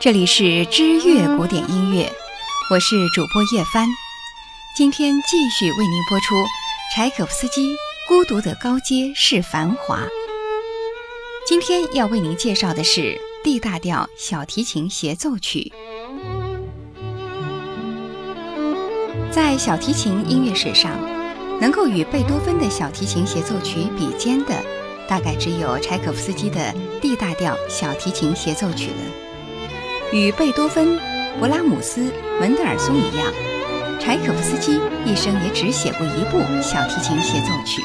这里是知乐古典音乐，我是主播叶帆。今天继续为您播出柴可夫斯基《孤独的高阶是繁华》。今天要为您介绍的是 D 大调小提琴协奏曲。在小提琴音乐史上，能够与贝多芬的小提琴协奏曲比肩的。大概只有柴可夫斯基的 D 大调小提琴协奏曲了。与贝多芬、勃拉姆斯、门德尔松一样，柴可夫斯基一生也只写过一部小提琴协奏曲。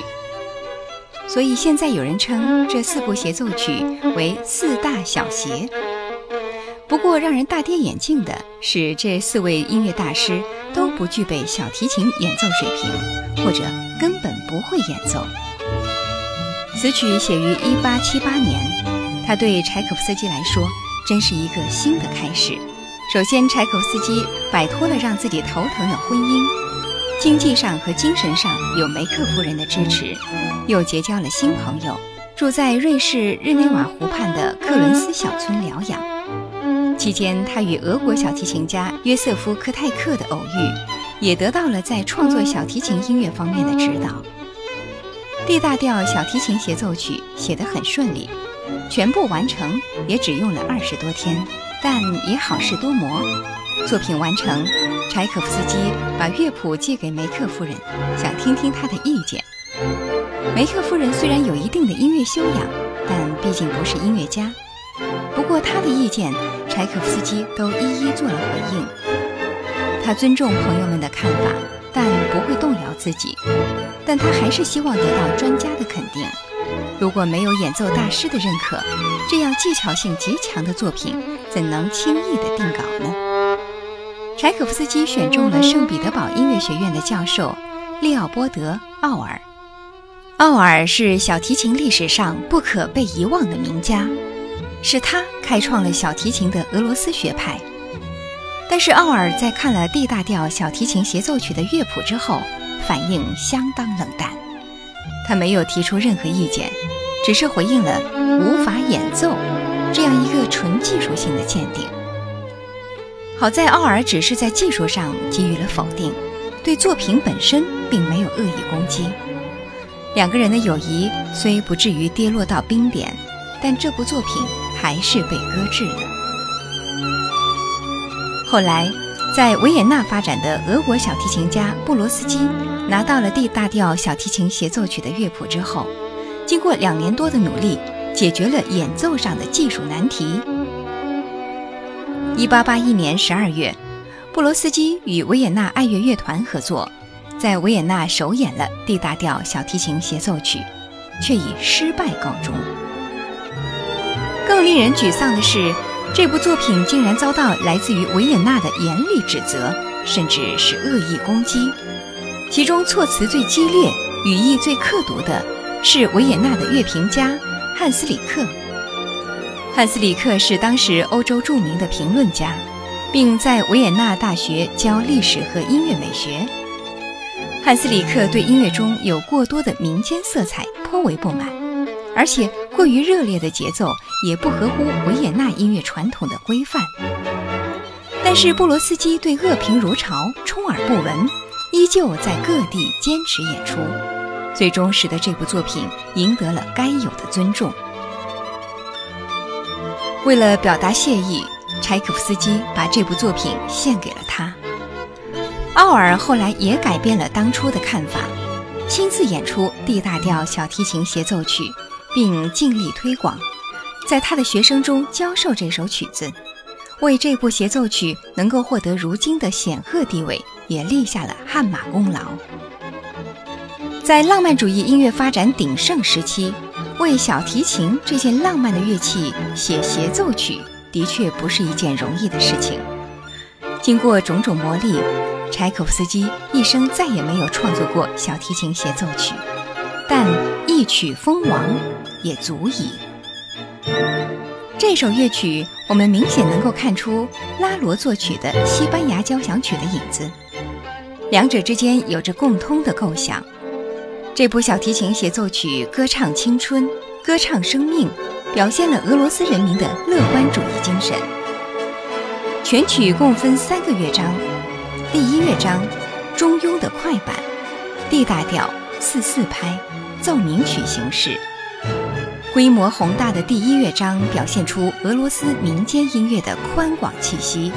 所以现在有人称这四部协奏曲为“四大小协”。不过让人大跌眼镜的是，这四位音乐大师都不具备小提琴演奏水平，或者根本不会演奏。此曲写于1878年，它对柴可夫斯基来说真是一个新的开始。首先，柴可夫斯基摆脱了让自己头疼的婚姻，经济上和精神上有梅克夫人的支持，又结交了新朋友，住在瑞士日内瓦湖畔的克伦斯小村疗养。期间，他与俄国小提琴家约瑟夫科泰克的偶遇，也得到了在创作小提琴音乐方面的指导。D 大调小提琴协奏曲写得很顺利，全部完成也只用了二十多天，但也好事多磨。作品完成，柴可夫斯基把乐谱借给梅克夫人，想听听她的意见。梅克夫人虽然有一定的音乐修养，但毕竟不是音乐家。不过她的意见，柴可夫斯基都一一做了回应。他尊重朋友们的看法。但不会动摇自己，但他还是希望得到专家的肯定。如果没有演奏大师的认可，这样技巧性极强的作品怎能轻易的定稿呢？柴可夫斯基选中了圣彼得堡音乐学院的教授利奥波德·奥尔。奥尔是小提琴历史上不可被遗忘的名家，是他开创了小提琴的俄罗斯学派。但是奥尔在看了 D 大调小提琴协奏曲的乐谱之后，反应相当冷淡。他没有提出任何意见，只是回应了“无法演奏”这样一个纯技术性的鉴定。好在奥尔只是在技术上给予了否定，对作品本身并没有恶意攻击。两个人的友谊虽不至于跌落到冰点，但这部作品还是被搁置了。后来，在维也纳发展的俄国小提琴家布罗斯基拿到了 D 大调小提琴协奏曲的乐谱之后，经过两年多的努力，解决了演奏上的技术难题。1881年12月，布罗斯基与维也纳爱乐乐团合作，在维也纳首演了 D 大调小提琴协奏曲，却以失败告终。更令人沮丧的是。这部作品竟然遭到来自于维也纳的严厉指责，甚至是恶意攻击。其中措辞最激烈、语义最刻毒的是维也纳的乐评家汉斯里克。汉斯里克是当时欧洲著名的评论家，并在维也纳大学教历史和音乐美学。汉斯里克对音乐中有过多的民间色彩颇为不满。而且过于热烈的节奏也不合乎维也纳音乐传统的规范。但是布罗斯基对恶评如潮，充耳不闻，依旧在各地坚持演出，最终使得这部作品赢得了该有的尊重。为了表达谢意，柴可夫斯基把这部作品献给了他。奥尔后来也改变了当初的看法，亲自演出 D 大调小提琴协奏曲。并尽力推广，在他的学生中教授这首曲子，为这部协奏曲能够获得如今的显赫地位也立下了汗马功劳。在浪漫主义音乐发展鼎盛时期，为小提琴这件浪漫的乐器写协奏曲，的确不是一件容易的事情。经过种种磨砺，柴可夫斯基一生再也没有创作过小提琴协奏曲，但一曲封王。也足矣。这首乐曲，我们明显能够看出拉罗作曲的西班牙交响曲的影子，两者之间有着共通的构想。这部小提琴协奏曲歌唱青春，歌唱生命，表现了俄罗斯人民的乐观主义精神。全曲共分三个乐章，第一乐章中庸的快板，D 大调四四拍，奏鸣曲形式。规模宏大的第一乐章表现出俄罗斯民间音乐的宽广气息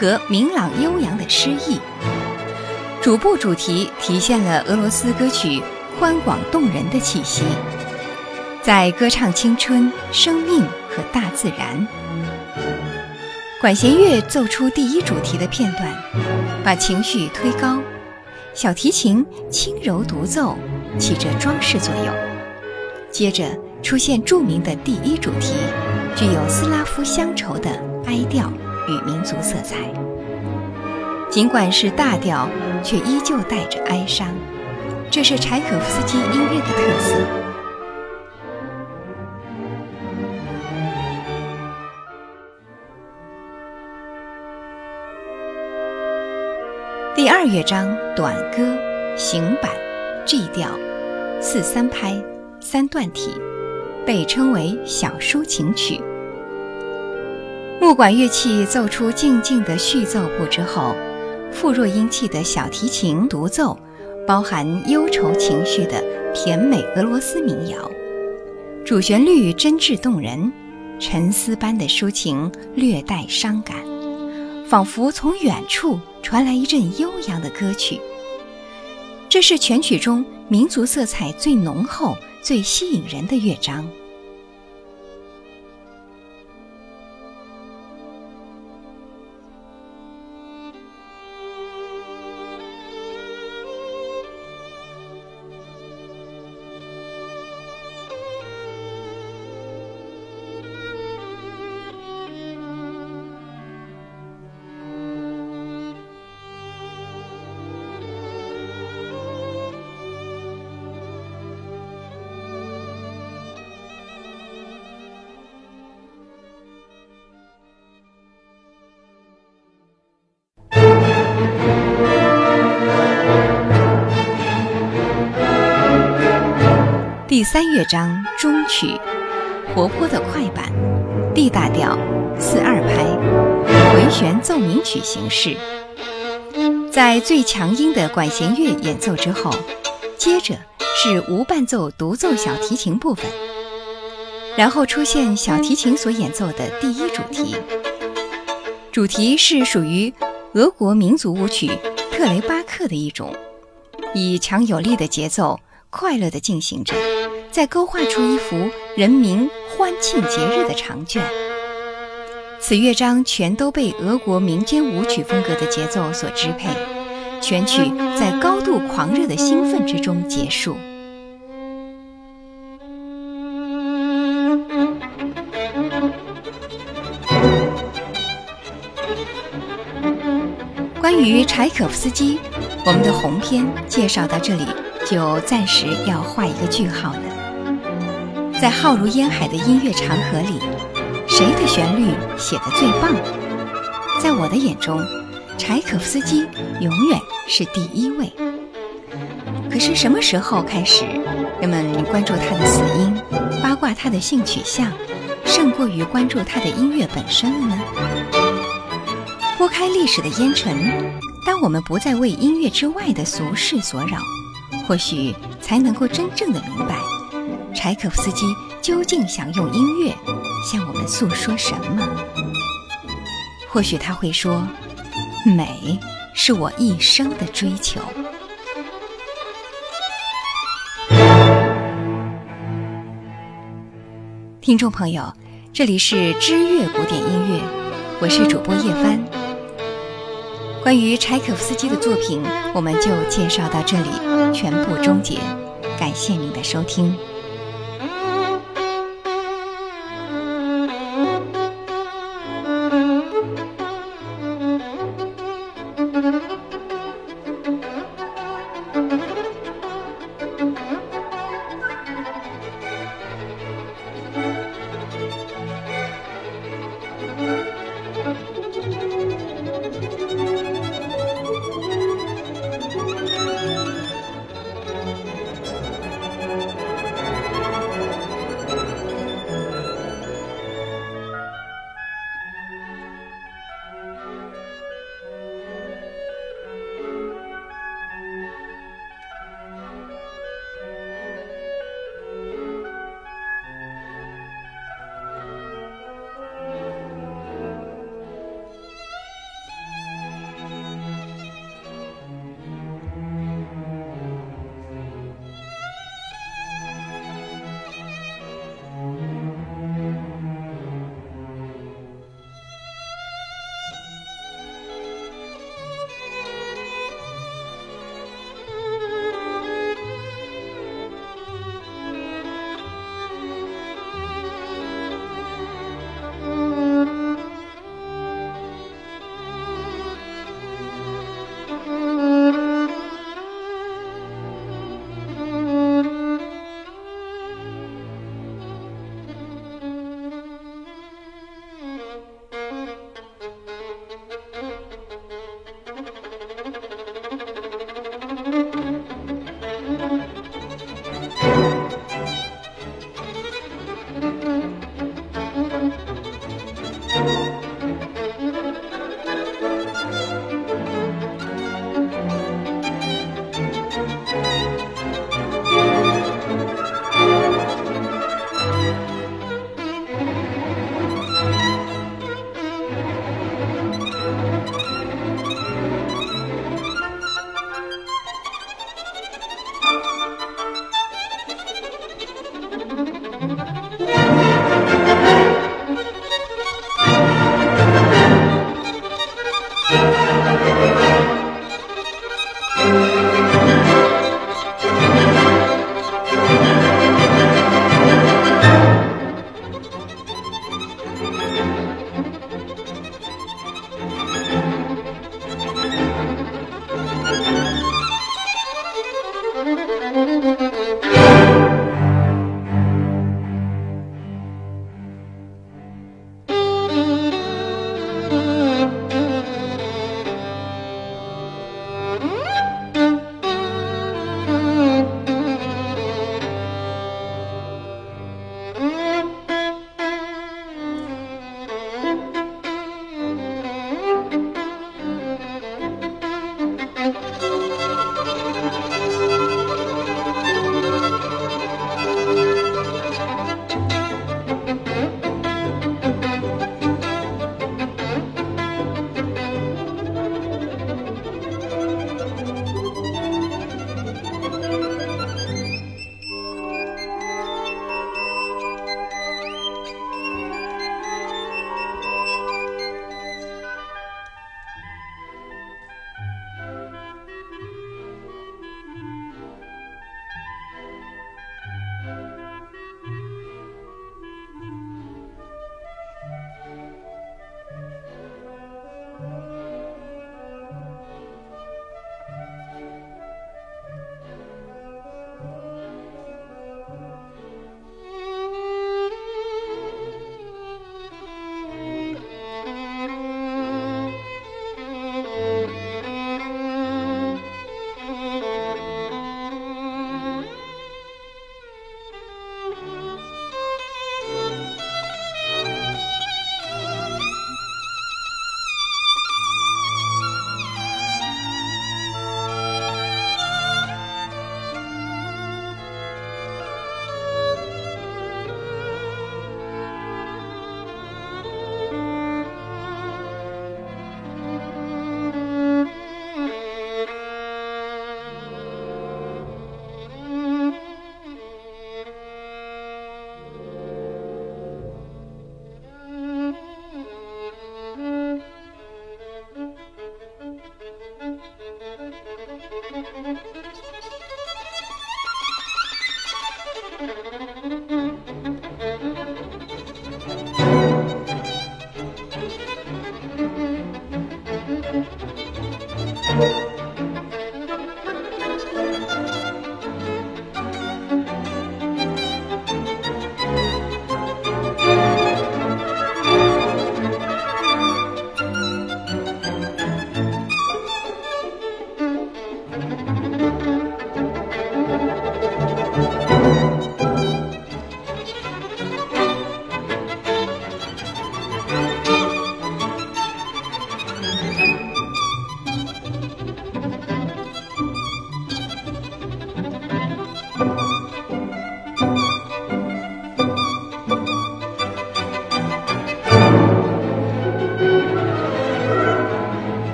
和明朗悠扬的诗意。主部主题体现了俄罗斯歌曲宽广动人的气息，在歌唱青春、生命和大自然。管弦乐奏出第一主题的片段，把情绪推高；小提琴轻柔独奏，起着装饰作用。接着。出现著名的第一主题，具有斯拉夫乡愁的哀调与民族色彩。尽管是大调，却依旧带着哀伤，这是柴可夫斯基音乐的特色。第二乐章短歌行板，G 调，四三拍，三段体。被称为小抒情曲。木管乐器奏出静静的序奏部之后，富弱英气的小提琴独奏，包含忧愁情绪的甜美俄罗斯民谣。主旋律真挚动人，沉思般的抒情略带伤感，仿佛从远处传来一阵悠扬的歌曲。这是全曲中民族色彩最浓厚。最吸引人的乐章。第三乐章中曲，活泼的快板，D 大调，四二拍，回旋奏鸣曲形式。在最强音的管弦乐演奏之后，接着是无伴奏独奏小提琴部分，然后出现小提琴所演奏的第一主题。主题是属于俄国民族舞曲特雷巴克的一种，以强有力的节奏，快乐地进行着。在勾画出一幅人民欢庆节日的长卷。此乐章全都被俄国民间舞曲风格的节奏所支配，全曲在高度狂热的兴奋之中结束。关于柴可夫斯基，我们的红篇介绍到这里就暂时要画一个句号了。在浩如烟海的音乐长河里，谁的旋律写得最棒？在我的眼中，柴可夫斯基永远是第一位。可是什么时候开始，人们关注他的死因，八卦他的性取向，胜过于关注他的音乐本身了呢？拨开历史的烟尘，当我们不再为音乐之外的俗事所扰，或许才能够真正的明白。柴可夫斯基究竟想用音乐向我们诉说什么？或许他会说：“美是我一生的追求。”听众朋友，这里是知乐古典音乐，我是主播叶帆。关于柴可夫斯基的作品，我们就介绍到这里，全部终结。感谢您的收听。